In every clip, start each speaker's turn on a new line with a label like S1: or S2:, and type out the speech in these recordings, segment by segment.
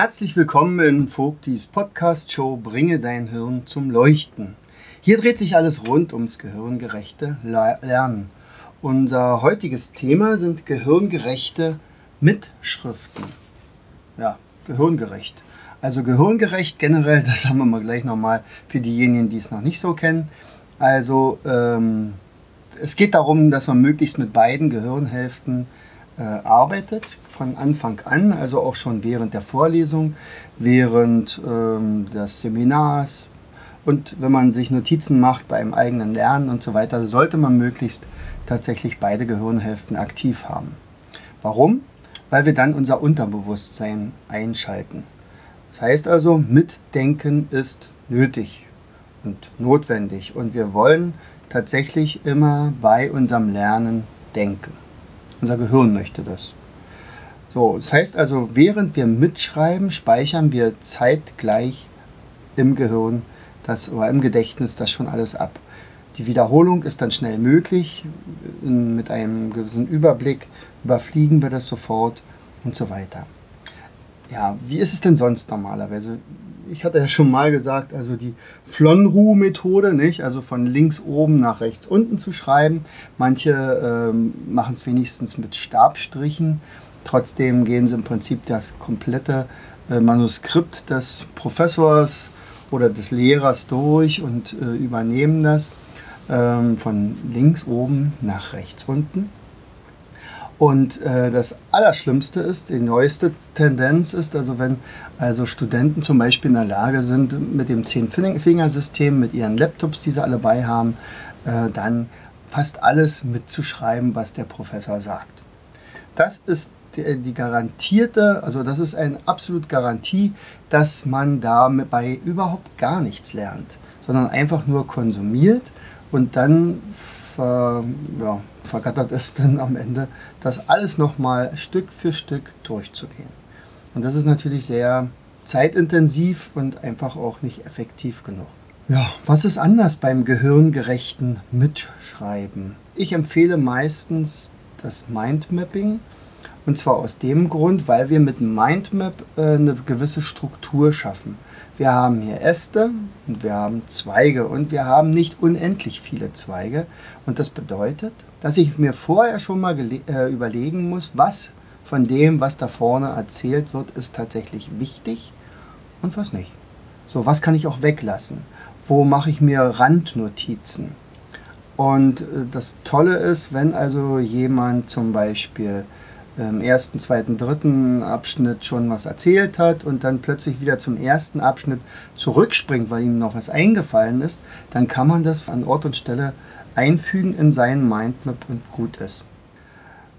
S1: Herzlich willkommen in Vogtis Podcast Show Bringe dein Hirn zum Leuchten. Hier dreht sich alles rund ums gehirngerechte Lernen. Unser heutiges Thema sind gehirngerechte Mitschriften. Ja, gehirngerecht. Also gehirngerecht generell, das haben wir mal gleich nochmal für diejenigen, die es noch nicht so kennen. Also ähm, es geht darum, dass man möglichst mit beiden Gehirnhälften arbeitet von Anfang an, also auch schon während der Vorlesung, während ähm, des Seminars und wenn man sich Notizen macht beim eigenen Lernen und so weiter, sollte man möglichst tatsächlich beide Gehirnhälften aktiv haben. Warum? Weil wir dann unser Unterbewusstsein einschalten. Das heißt also, Mitdenken ist nötig und notwendig und wir wollen tatsächlich immer bei unserem Lernen denken. Unser Gehirn möchte das. So, das heißt also, während wir mitschreiben, speichern wir zeitgleich im Gehirn das, oder im Gedächtnis das schon alles ab. Die Wiederholung ist dann schnell möglich. Mit einem gewissen Überblick überfliegen wir das sofort und so weiter. Ja, wie ist es denn sonst normalerweise? Ich hatte ja schon mal gesagt, also die Flonru-Methode, nicht? Also von links oben nach rechts unten zu schreiben. Manche ähm, machen es wenigstens mit Stabstrichen. Trotzdem gehen sie im Prinzip das komplette äh, Manuskript des Professors oder des Lehrers durch und äh, übernehmen das ähm, von links oben nach rechts unten. Und äh, das Allerschlimmste ist, die neueste Tendenz ist, also wenn also Studenten zum Beispiel in der Lage sind, mit dem Zehn-Fingersystem, mit ihren Laptops, die sie alle bei haben, äh, dann fast alles mitzuschreiben, was der Professor sagt. Das ist die, die garantierte, also das ist eine absolute Garantie, dass man dabei überhaupt gar nichts lernt, sondern einfach nur konsumiert und dann ver, ja, vergattert es dann am Ende, das alles nochmal Stück für Stück durchzugehen. Und das ist natürlich sehr zeitintensiv und einfach auch nicht effektiv genug. Ja, was ist anders beim gehirngerechten Mitschreiben? Ich empfehle meistens das Mindmapping. Und zwar aus dem Grund, weil wir mit Mindmap äh, eine gewisse Struktur schaffen. Wir haben hier Äste und wir haben Zweige und wir haben nicht unendlich viele Zweige. Und das bedeutet, dass ich mir vorher schon mal äh, überlegen muss, was von dem, was da vorne erzählt wird, ist tatsächlich wichtig und was nicht. So, was kann ich auch weglassen? Wo mache ich mir Randnotizen? Und äh, das Tolle ist, wenn also jemand zum Beispiel im ersten, zweiten, dritten Abschnitt schon was erzählt hat und dann plötzlich wieder zum ersten Abschnitt zurückspringt, weil ihm noch was eingefallen ist, dann kann man das an Ort und Stelle einfügen in seinen Mindmap und gut ist.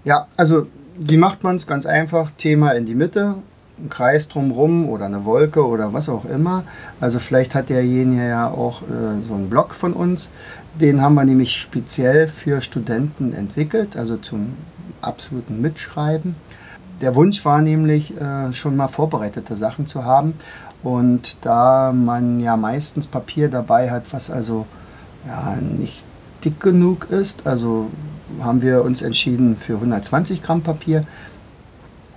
S1: Ja, also wie macht man es? Ganz einfach, Thema in die Mitte, ein Kreis drumherum oder eine Wolke oder was auch immer. Also vielleicht hat derjenige ja auch äh, so einen Blog von uns. Den haben wir nämlich speziell für Studenten entwickelt, also zum absoluten Mitschreiben. Der Wunsch war nämlich, äh, schon mal vorbereitete Sachen zu haben. Und da man ja meistens Papier dabei hat, was also ja, nicht dick genug ist, also haben wir uns entschieden für 120 Gramm Papier.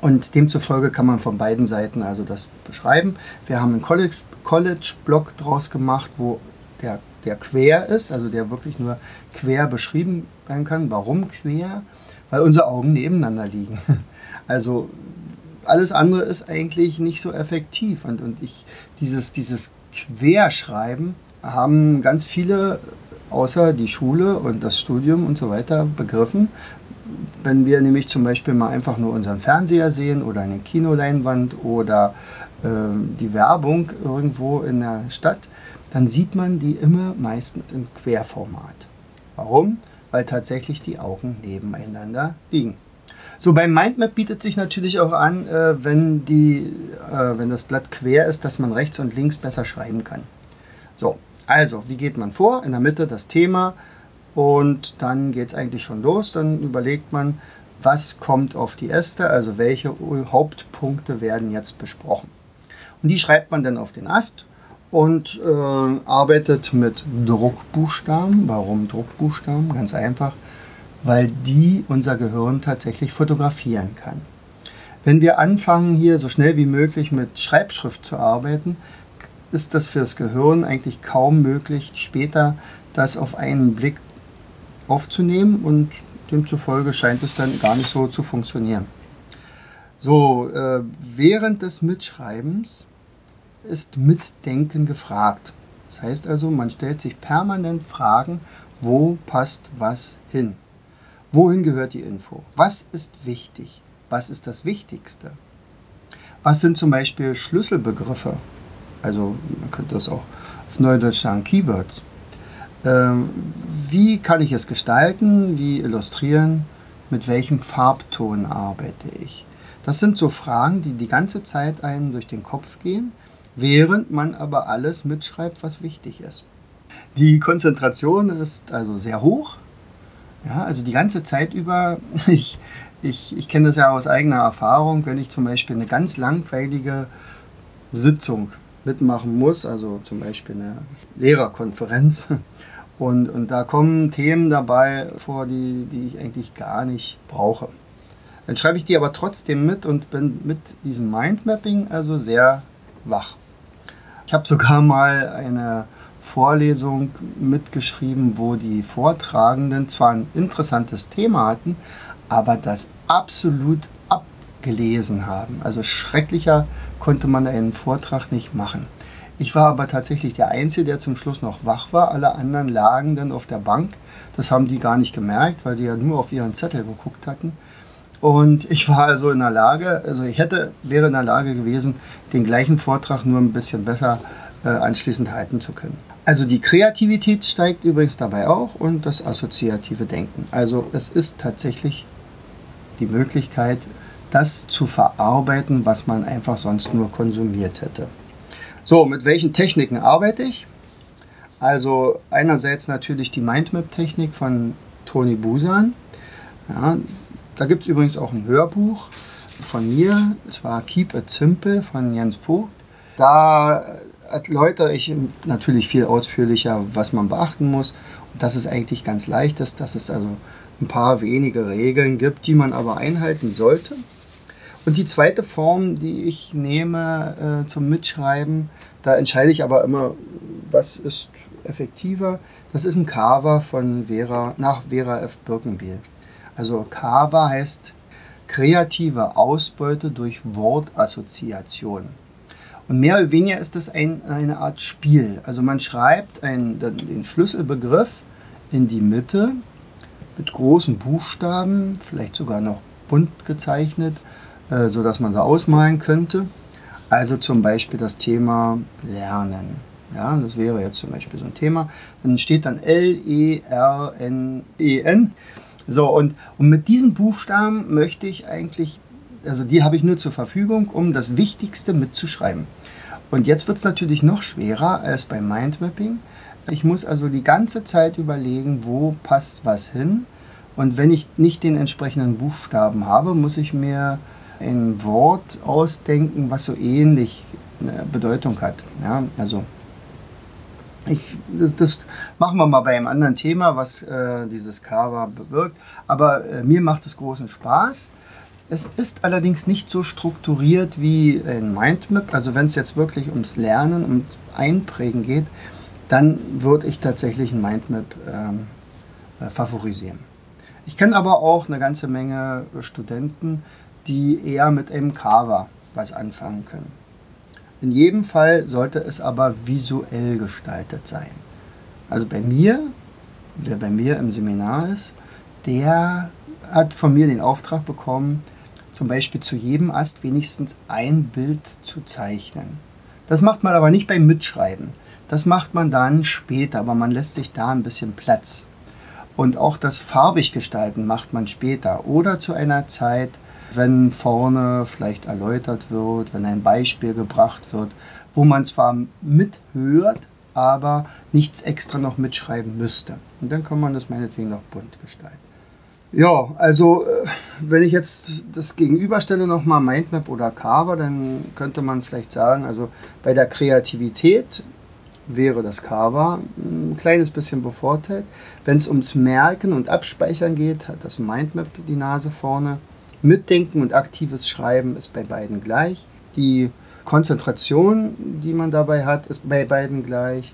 S1: Und demzufolge kann man von beiden Seiten also das beschreiben. Wir haben einen College-Block College draus gemacht, wo der, der quer ist, also der wirklich nur quer beschrieben werden kann. Warum quer? weil unsere Augen nebeneinander liegen. Also alles andere ist eigentlich nicht so effektiv. Und, und ich, dieses, dieses Querschreiben haben ganz viele außer die Schule und das Studium und so weiter begriffen. Wenn wir nämlich zum Beispiel mal einfach nur unseren Fernseher sehen oder eine Kinoleinwand oder äh, die Werbung irgendwo in der Stadt, dann sieht man die immer meistens im Querformat. Warum? weil tatsächlich die Augen nebeneinander liegen. So, beim Mindmap bietet sich natürlich auch an, äh, wenn, die, äh, wenn das Blatt quer ist, dass man rechts und links besser schreiben kann. So, also, wie geht man vor? In der Mitte das Thema und dann geht es eigentlich schon los. Dann überlegt man, was kommt auf die Äste, also welche Hauptpunkte werden jetzt besprochen. Und die schreibt man dann auf den Ast und äh, arbeitet mit Druckbuchstaben. Warum Druckbuchstaben? Ganz einfach, weil die unser Gehirn tatsächlich fotografieren kann. Wenn wir anfangen, hier so schnell wie möglich mit Schreibschrift zu arbeiten, ist das für das Gehirn eigentlich kaum möglich, später das auf einen Blick aufzunehmen und demzufolge scheint es dann gar nicht so zu funktionieren. So, äh, während des Mitschreibens ist Mitdenken gefragt. Das heißt also, man stellt sich permanent Fragen, wo passt was hin? Wohin gehört die Info? Was ist wichtig? Was ist das Wichtigste? Was sind zum Beispiel Schlüsselbegriffe? Also man könnte das auch auf Neudeutsch sagen, Keywords. Ähm, wie kann ich es gestalten? Wie illustrieren? Mit welchem Farbton arbeite ich? Das sind so Fragen, die die ganze Zeit einem durch den Kopf gehen während man aber alles mitschreibt, was wichtig ist. Die Konzentration ist also sehr hoch. Ja, also die ganze Zeit über, ich, ich, ich kenne das ja aus eigener Erfahrung, wenn ich zum Beispiel eine ganz langweilige Sitzung mitmachen muss, also zum Beispiel eine Lehrerkonferenz, und, und da kommen Themen dabei vor, die, die ich eigentlich gar nicht brauche. Dann schreibe ich die aber trotzdem mit und bin mit diesem Mindmapping also sehr wach. Ich habe sogar mal eine Vorlesung mitgeschrieben, wo die Vortragenden zwar ein interessantes Thema hatten, aber das absolut abgelesen haben. Also schrecklicher konnte man einen Vortrag nicht machen. Ich war aber tatsächlich der Einzige, der zum Schluss noch wach war. Alle anderen lagen dann auf der Bank. Das haben die gar nicht gemerkt, weil die ja nur auf ihren Zettel geguckt hatten. Und ich war also in der Lage, also ich hätte, wäre in der Lage gewesen, den gleichen Vortrag nur ein bisschen besser äh, anschließend halten zu können. Also die Kreativität steigt übrigens dabei auch und das assoziative Denken. Also es ist tatsächlich die Möglichkeit, das zu verarbeiten, was man einfach sonst nur konsumiert hätte. So, mit welchen Techniken arbeite ich? Also einerseits natürlich die Mindmap-Technik von Toni Busan. Ja, da gibt es übrigens auch ein Hörbuch von mir, es war Keep It Simple von Jens Vogt. Da erläutere ich natürlich viel ausführlicher, was man beachten muss. Und dass es eigentlich ganz leicht ist, dass es also ein paar wenige Regeln gibt, die man aber einhalten sollte. Und die zweite Form, die ich nehme äh, zum Mitschreiben, da entscheide ich aber immer, was ist effektiver. Das ist ein Cover von Vera, nach Vera F. Birkenbiel. Also Kava heißt kreative Ausbeute durch Wortassoziation. Und mehr oder weniger ist das ein, eine Art Spiel. Also man schreibt einen, den Schlüsselbegriff in die Mitte mit großen Buchstaben, vielleicht sogar noch bunt gezeichnet, äh, sodass man sie ausmalen könnte. Also zum Beispiel das Thema Lernen. Ja, das wäre jetzt zum Beispiel so ein Thema. Dann steht dann L-E-R-N-E-N. e e so, und, und mit diesen Buchstaben möchte ich eigentlich, also die habe ich nur zur Verfügung, um das Wichtigste mitzuschreiben. Und jetzt wird es natürlich noch schwerer als beim Mindmapping. Ich muss also die ganze Zeit überlegen, wo passt was hin. Und wenn ich nicht den entsprechenden Buchstaben habe, muss ich mir ein Wort ausdenken, was so ähnlich eine Bedeutung hat. Ja, also ich, das, das, machen wir mal bei einem anderen Thema, was äh, dieses Cover bewirkt. Aber äh, mir macht es großen Spaß. Es ist allerdings nicht so strukturiert wie ein Mindmap. Also wenn es jetzt wirklich ums Lernen, ums Einprägen geht, dann würde ich tatsächlich ein Mindmap ähm, äh, favorisieren. Ich kenne aber auch eine ganze Menge Studenten, die eher mit Cover was anfangen können. In jedem Fall sollte es aber visuell gestaltet sein. Also bei mir, wer bei mir im Seminar ist, der hat von mir den Auftrag bekommen, zum Beispiel zu jedem Ast wenigstens ein Bild zu zeichnen. Das macht man aber nicht beim Mitschreiben. Das macht man dann später, aber man lässt sich da ein bisschen Platz. Und auch das farbig gestalten macht man später oder zu einer Zeit, wenn vorne vielleicht erläutert wird, wenn ein Beispiel gebracht wird, wo man zwar mithört, aber nichts extra noch mitschreiben müsste. Und dann kann man das meinetwegen noch bunt gestalten. Ja, also äh, wenn ich jetzt das gegenüberstelle nochmal Mindmap oder Carver, dann könnte man vielleicht sagen, also bei der Kreativität wäre das Carver ein kleines bisschen bevorteilt. Wenn es ums Merken und Abspeichern geht, hat das Mindmap die Nase vorne. Mitdenken und aktives Schreiben ist bei beiden gleich. Die Konzentration, die man dabei hat, ist bei beiden gleich.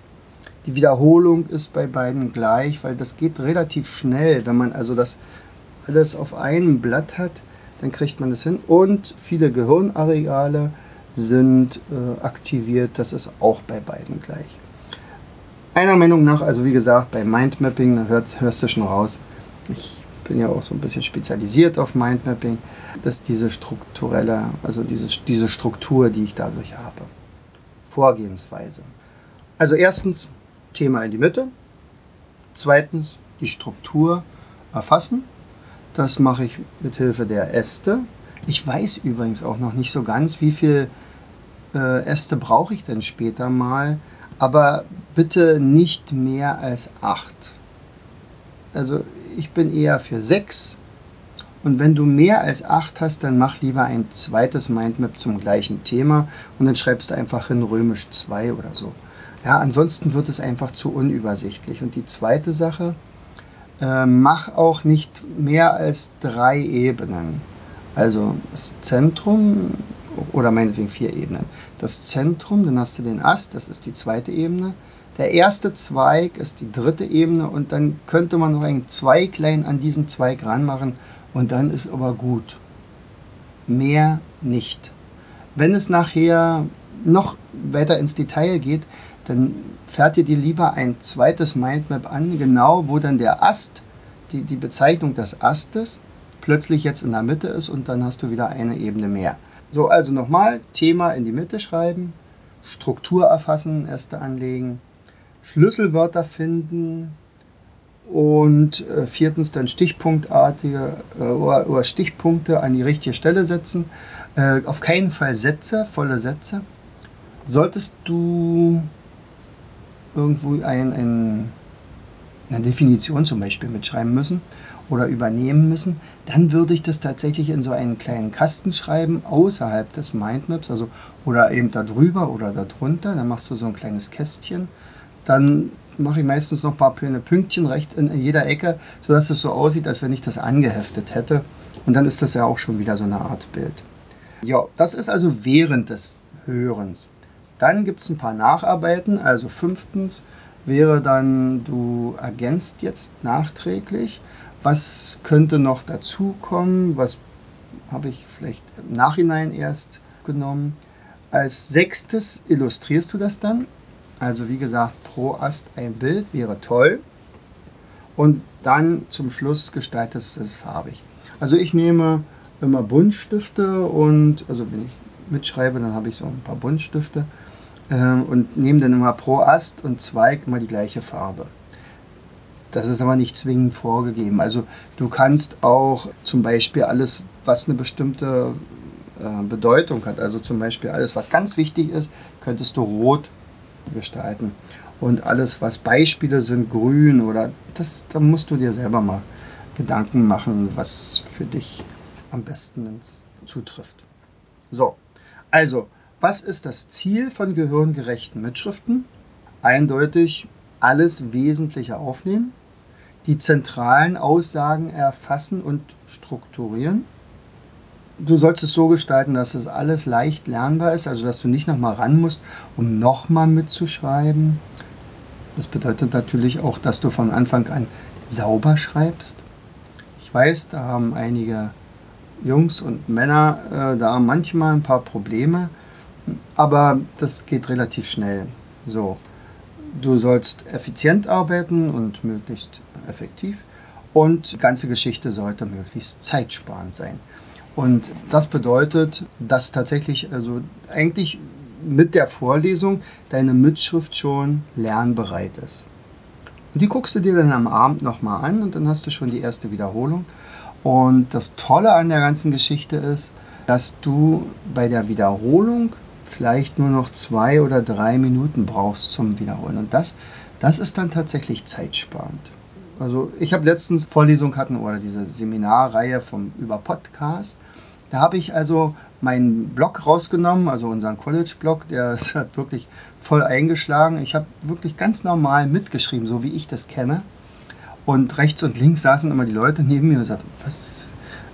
S1: Die Wiederholung ist bei beiden gleich, weil das geht relativ schnell. Wenn man also das alles auf einem Blatt hat, dann kriegt man das hin. Und viele Gehirnareale sind äh, aktiviert. Das ist auch bei beiden gleich. Einer Meinung nach, also wie gesagt, bei Mindmapping, da hört, hörst du schon raus, ich bin ja auch so ein bisschen spezialisiert auf Mindmapping, dass diese strukturelle, also dieses, diese Struktur, die ich dadurch habe. Vorgehensweise. Also erstens Thema in die Mitte, zweitens die Struktur erfassen. Das mache ich mit Hilfe der Äste. Ich weiß übrigens auch noch nicht so ganz, wie viele äh, Äste brauche ich denn später mal, aber bitte nicht mehr als acht. Also ich bin eher für sechs. Und wenn du mehr als acht hast, dann mach lieber ein zweites Mindmap zum gleichen Thema und dann schreibst du einfach in römisch 2 oder so. Ja, ansonsten wird es einfach zu unübersichtlich. Und die zweite Sache, äh, mach auch nicht mehr als drei Ebenen. Also das Zentrum oder meinetwegen vier Ebenen. Das Zentrum, dann hast du den Ast, das ist die zweite Ebene. Der erste Zweig ist die dritte Ebene und dann könnte man noch ein Zweiglein an diesen Zweig ranmachen und dann ist aber gut. Mehr nicht. Wenn es nachher noch weiter ins Detail geht, dann fertigt dir lieber ein zweites Mindmap an, genau wo dann der Ast, die, die Bezeichnung des Astes, plötzlich jetzt in der Mitte ist und dann hast du wieder eine Ebene mehr. So, also nochmal, Thema in die Mitte schreiben, Struktur erfassen, Äste anlegen, Schlüsselwörter finden und äh, viertens dann stichpunktartige äh, oder, oder, Stichpunkte an die richtige Stelle setzen. Äh, auf keinen Fall Sätze, volle Sätze. Solltest du irgendwo ein, ein, eine Definition zum Beispiel mitschreiben müssen oder übernehmen müssen, dann würde ich das tatsächlich in so einen kleinen Kasten schreiben, außerhalb des Mindmaps, also oder eben da drüber oder da drunter. Dann machst du so ein kleines Kästchen. Dann mache ich meistens noch ein paar kleine Pünktchen recht in, jeder Ecke, sodass es so aussieht, als wenn ich das angeheftet hätte. Und dann ist das ja auch schon wieder so eine Art Bild. Ja, das ist also während des Hörens. Dann gibt es ein paar Nacharbeiten. Also fünftens wäre dann, du ergänzt jetzt nachträglich. Was könnte noch dazukommen? Was habe ich vielleicht im Nachhinein erst genommen? Als sechstes illustrierst du das dann. Also wie gesagt, pro Ast ein Bild wäre toll. Und dann zum Schluss gestaltest du es farbig. Also ich nehme immer Buntstifte und, also wenn ich mitschreibe, dann habe ich so ein paar Buntstifte ähm, und nehme dann immer pro Ast und Zweig immer die gleiche Farbe. Das ist aber nicht zwingend vorgegeben. Also du kannst auch zum Beispiel alles, was eine bestimmte äh, Bedeutung hat, also zum Beispiel alles, was ganz wichtig ist, könntest du rot gestalten. Und alles, was Beispiele sind, grün oder das, da musst du dir selber mal Gedanken machen, was für dich am besten zutrifft. So, also was ist das Ziel von gehirngerechten Mitschriften? Eindeutig alles Wesentliche aufnehmen, die zentralen Aussagen erfassen und strukturieren. Du sollst es so gestalten, dass es alles leicht lernbar ist, also dass du nicht nochmal ran musst, um nochmal mitzuschreiben. Das bedeutet natürlich auch, dass du von Anfang an sauber schreibst. Ich weiß, da haben einige Jungs und Männer äh, da manchmal ein paar Probleme aber das geht relativ schnell. So, du sollst effizient arbeiten und möglichst effektiv und die ganze Geschichte sollte möglichst zeitsparend sein. Und das bedeutet, dass tatsächlich also eigentlich mit der Vorlesung deine Mitschrift schon lernbereit ist. Und die guckst du dir dann am Abend nochmal an und dann hast du schon die erste Wiederholung. Und das Tolle an der ganzen Geschichte ist, dass du bei der Wiederholung vielleicht nur noch zwei oder drei Minuten brauchst zum Wiederholen. Und das, das ist dann tatsächlich zeitsparend. Also ich habe letztens Vorlesung hatten oder diese Seminarreihe vom über Podcast. Da habe ich also meinen Blog rausgenommen, also unseren College-Blog, der hat wirklich voll eingeschlagen. Ich habe wirklich ganz normal mitgeschrieben, so wie ich das kenne. Und rechts und links saßen immer die Leute neben mir und sagten, was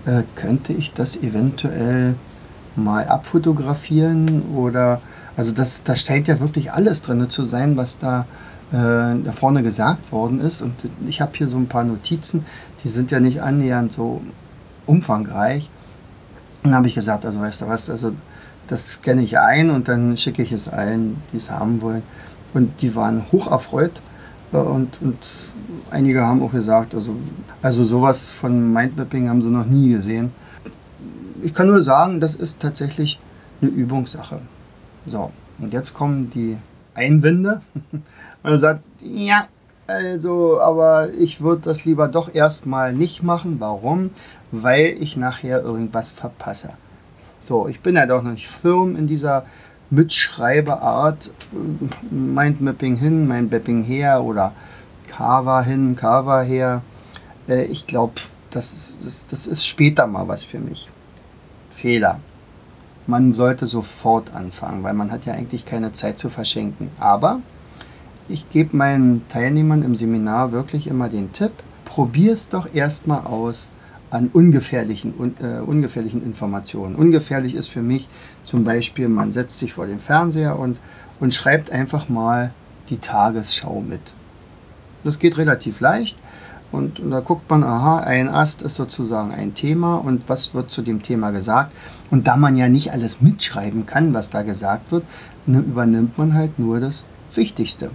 S1: äh, könnte ich das eventuell mal abfotografieren oder also das, da scheint ja wirklich alles drin zu sein, was da, da vorne gesagt worden ist. Und ich habe hier so ein paar Notizen, die sind ja nicht annähernd so umfangreich. Und dann habe ich gesagt, also weißt du was, also das scanne ich ein und dann schicke ich es allen, die es haben wollen. Und die waren hoch erfreut äh, und, und einige haben auch gesagt, also, also sowas von Mindmapping haben sie noch nie gesehen. Ich kann nur sagen, das ist tatsächlich eine Übungssache. So, und jetzt kommen die Einwände. Man sagt, ja, also, aber ich würde das lieber doch erstmal nicht machen. Warum? Weil ich nachher irgendwas verpasse. So, ich bin ja doch noch nicht firm in dieser Mitschreibeart. Mindmapping hin, Mindmapping her oder Carver hin, Carver her. Äh, ich glaube, das, das, das ist später mal was für mich. Fehler. Man sollte sofort anfangen, weil man hat ja eigentlich keine Zeit zu verschenken. Aber ich gebe meinen Teilnehmern im Seminar wirklich immer den Tipp, probier es doch erstmal aus an ungefährlichen, un, äh, ungefährlichen Informationen. Ungefährlich ist für mich zum Beispiel, man setzt sich vor den Fernseher und, und schreibt einfach mal die Tagesschau mit. Das geht relativ leicht und, und, da guckt man, aha, ein Ast ist sozusagen ein Thema und was wird zu dem Thema gesagt. Und da man ja nicht alles mitschreiben kann, was da gesagt wird, ne, übernimmt man halt nur das Wichtigste.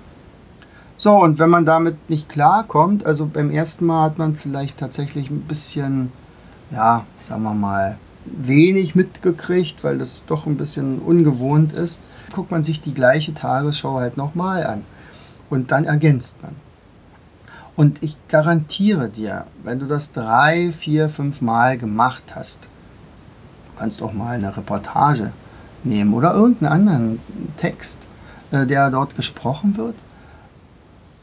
S1: So, und wenn man damit nicht klarkommt, also beim ersten Mal hat man vielleicht tatsächlich ein bisschen, ja, sagen wir mal, wenig mitgekriegt, weil das doch ein bisschen ungewohnt ist, guckt man sich die gleiche Tagesschau halt nochmal an. Und dann ergänzt man. Und ich garantiere dir, wenn du das drei, vier, fünf Mal gemacht hast, du kannst auch mal eine Reportage nehmen oder irgendeinen anderen Text, äh, der dort gesprochen wird,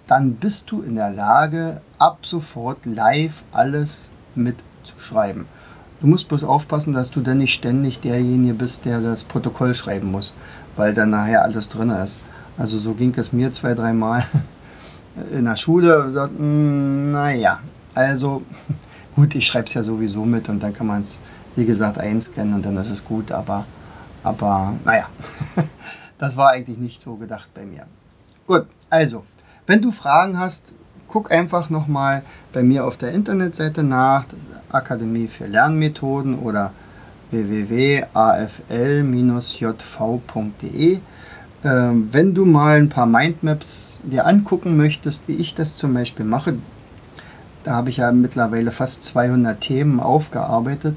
S1: dann bist du in der Lage, ab sofort live alles mitzuschreiben. Du musst bloß aufpassen, dass du dann nicht ständig derjenige bist, der das Protokoll schreiben muss, weil dann nachher alles drin ist. Also so ging es mir zwei, dreimal in der Schule und sagt, hm, naja, also gut, ich schreibe es ja sowieso mit und dann kann man es, wie gesagt, einscannen und dann ist es gut, aber, aber naja, das war eigentlich nicht so gedacht bei mir. Gut, also wenn du Fragen hast, guck einfach nochmal bei mir auf der Internetseite nach, Akademie für Lernmethoden oder www.afl-jv.de. Ähm, wenn du mal ein paar Mindmaps dir angucken möchtest, wie ich das zum Beispiel mache, da habe ich ja mittlerweile fast 200 Themen aufgearbeitet.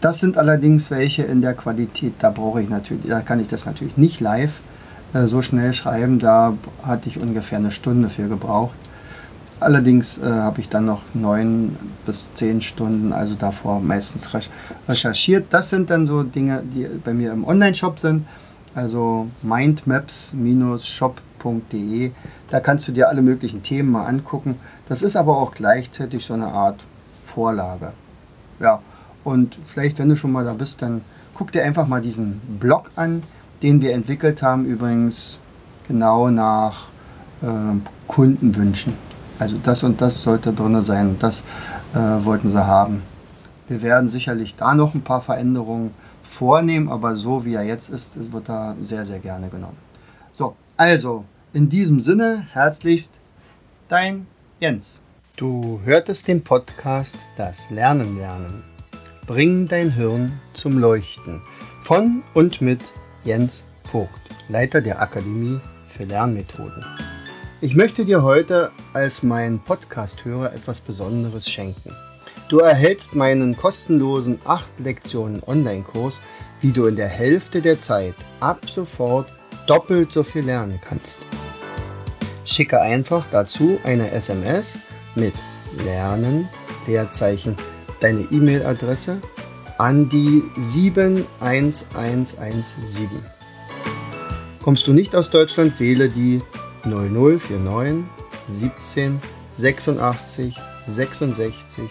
S1: Das sind allerdings welche in der Qualität, da brauche ich natürlich, da kann ich das natürlich nicht live äh, so schnell schreiben. Da hatte ich ungefähr eine Stunde für gebraucht. Allerdings äh, habe ich dann noch neun bis zehn Stunden, also davor meistens recherchiert. Das sind dann so Dinge, die bei mir im Online-Shop sind, also mindmaps-shop.de. Da kannst du dir alle möglichen Themen mal angucken. Das ist aber auch gleichzeitig so eine Art Vorlage. Ja, und vielleicht, wenn du schon mal da bist, dann guck dir einfach mal diesen Blog an den wir entwickelt haben, übrigens genau nach äh, Kundenwünschen. Also das und das sollte drin sein, das äh, wollten sie haben. Wir werden sicherlich da noch ein paar Veränderungen vornehmen, aber so wie er jetzt ist, wird er sehr, sehr gerne genommen. So, also in diesem Sinne herzlichst dein Jens. Du hörtest den Podcast Das Lernen lernen. Bring dein Hirn zum Leuchten. Von und mit Jens Vogt, Leiter der Akademie für Lernmethoden. Ich möchte dir heute als mein Podcast-Hörer etwas Besonderes schenken. Du erhältst meinen kostenlosen 8 Lektionen Online-Kurs, wie du in der Hälfte der Zeit ab sofort doppelt so viel lernen kannst. Schicke einfach dazu eine SMS mit Lernen, Leerzeichen, deine E-Mail-Adresse an die 71117. Kommst du nicht aus Deutschland, wähle die 0049 17 86 66